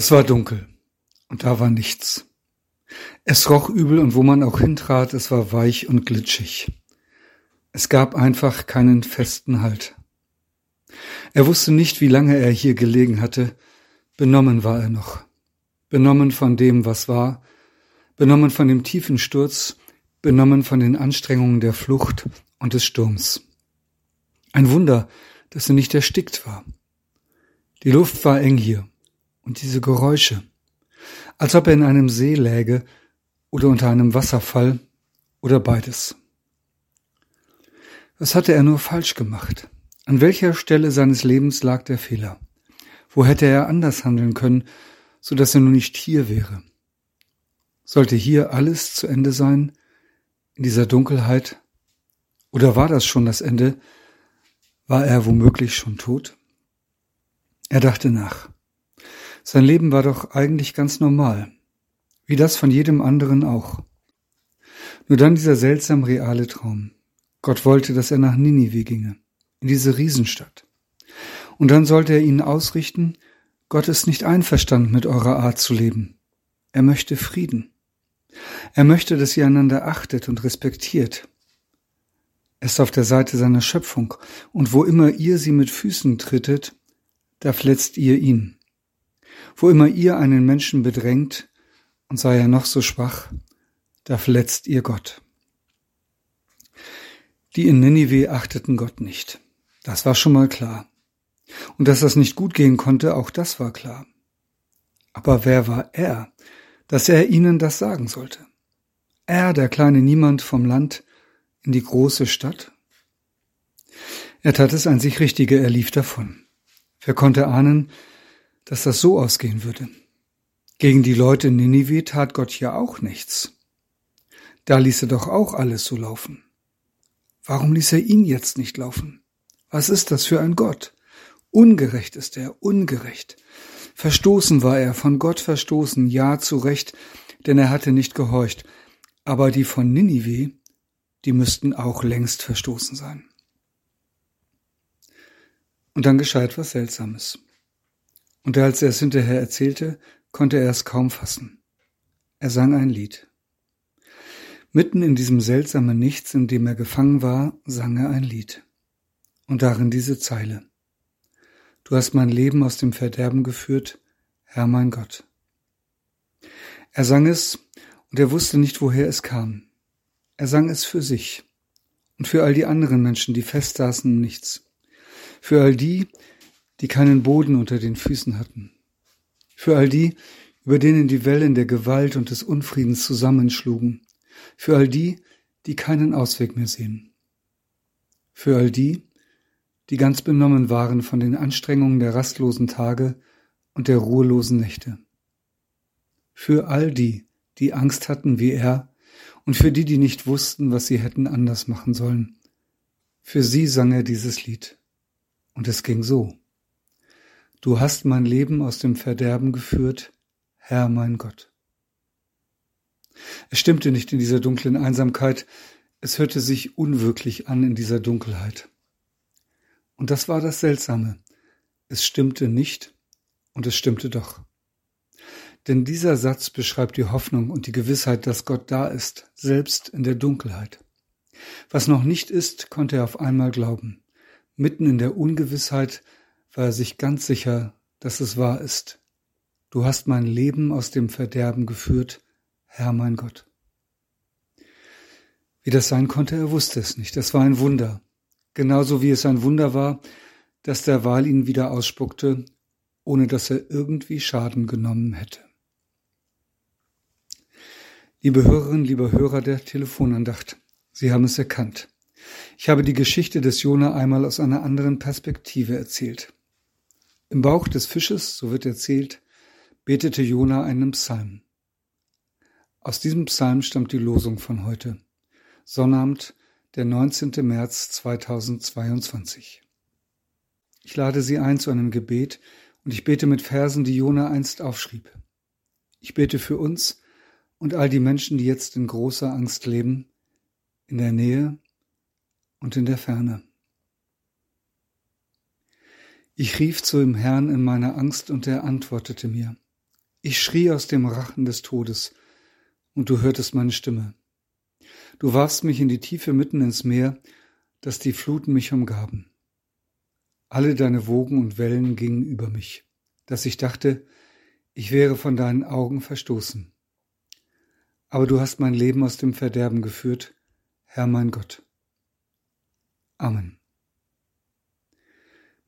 Es war dunkel und da war nichts. Es roch übel und wo man auch hintrat, es war weich und glitschig. Es gab einfach keinen festen Halt. Er wusste nicht, wie lange er hier gelegen hatte, benommen war er noch, benommen von dem, was war, benommen von dem tiefen Sturz, benommen von den Anstrengungen der Flucht und des Sturms. Ein Wunder, dass er nicht erstickt war. Die Luft war eng hier, und diese Geräusche, als ob er in einem See läge oder unter einem Wasserfall oder beides. Was hatte er nur falsch gemacht? An welcher Stelle seines Lebens lag der Fehler? Wo hätte er anders handeln können, so dass er nun nicht hier wäre? Sollte hier alles zu Ende sein, in dieser Dunkelheit? Oder war das schon das Ende? War er womöglich schon tot? Er dachte nach. Sein Leben war doch eigentlich ganz normal, wie das von jedem anderen auch. Nur dann dieser seltsam reale Traum. Gott wollte, dass er nach Ninive ginge, in diese Riesenstadt. Und dann sollte er ihnen ausrichten, Gott ist nicht einverstanden mit eurer Art zu leben. Er möchte Frieden. Er möchte, dass ihr einander achtet und respektiert. Er ist auf der Seite seiner Schöpfung, und wo immer ihr sie mit Füßen trittet, da verletzt ihr ihn. Wo immer ihr einen Menschen bedrängt, und sei er noch so schwach, da verletzt ihr Gott. Die in Ninive achteten Gott nicht. Das war schon mal klar. Und dass das nicht gut gehen konnte, auch das war klar. Aber wer war er, dass er ihnen das sagen sollte? Er, der kleine Niemand vom Land in die große Stadt? Er tat es an sich Richtige, er lief davon. Wer konnte ahnen, dass das so ausgehen würde? Gegen die Leute in Ninive tat Gott ja auch nichts. Da ließ er doch auch alles so laufen. Warum ließ er ihn jetzt nicht laufen? Was ist das für ein Gott? Ungerecht ist er, ungerecht. Verstoßen war er, von Gott verstoßen, ja zu Recht, denn er hatte nicht gehorcht. Aber die von Ninive, die müssten auch längst verstoßen sein. Und dann geschah etwas Seltsames. Und als er es hinterher erzählte, konnte er es kaum fassen. Er sang ein Lied. Mitten in diesem seltsamen Nichts, in dem er gefangen war, sang er ein Lied. Und darin diese Zeile. Du hast mein Leben aus dem Verderben geführt, Herr mein Gott. Er sang es, und er wusste nicht, woher es kam. Er sang es für sich und für all die anderen Menschen, die festsaßen im Nichts. Für all die, die keinen Boden unter den Füßen hatten. Für all die, über denen die Wellen der Gewalt und des Unfriedens zusammenschlugen für all die, die keinen Ausweg mehr sehen. Für all die, die ganz benommen waren von den Anstrengungen der rastlosen Tage und der ruhelosen Nächte. Für all die, die Angst hatten wie er, und für die, die nicht wussten, was sie hätten anders machen sollen. Für sie sang er dieses Lied. Und es ging so. Du hast mein Leben aus dem Verderben geführt, Herr mein Gott. Es stimmte nicht in dieser dunklen Einsamkeit, es hörte sich unwirklich an in dieser Dunkelheit. Und das war das Seltsame. Es stimmte nicht und es stimmte doch. Denn dieser Satz beschreibt die Hoffnung und die Gewissheit, dass Gott da ist, selbst in der Dunkelheit. Was noch nicht ist, konnte er auf einmal glauben. Mitten in der Ungewissheit war er sich ganz sicher, dass es wahr ist. Du hast mein Leben aus dem Verderben geführt, Herr mein Gott. Wie das sein konnte, er wusste es nicht. Das war ein Wunder. Genauso wie es ein Wunder war, dass der Wal ihn wieder ausspuckte, ohne dass er irgendwie Schaden genommen hätte. Liebe Hörerinnen, liebe Hörer der Telefonandacht, Sie haben es erkannt. Ich habe die Geschichte des Jona einmal aus einer anderen Perspektive erzählt. Im Bauch des Fisches, so wird erzählt, betete Jona einen Psalm. Aus diesem Psalm stammt die Losung von heute. Sonnabend, der 19. März 2022. Ich lade Sie ein zu einem Gebet und ich bete mit Versen, die Jona einst aufschrieb. Ich bete für uns und all die Menschen, die jetzt in großer Angst leben, in der Nähe und in der Ferne. Ich rief zu dem Herrn in meiner Angst und er antwortete mir. Ich schrie aus dem Rachen des Todes, und du hörtest meine Stimme. Du warfst mich in die Tiefe mitten ins Meer, dass die Fluten mich umgaben. Alle deine Wogen und Wellen gingen über mich, dass ich dachte, ich wäre von deinen Augen verstoßen. Aber du hast mein Leben aus dem Verderben geführt, Herr mein Gott. Amen.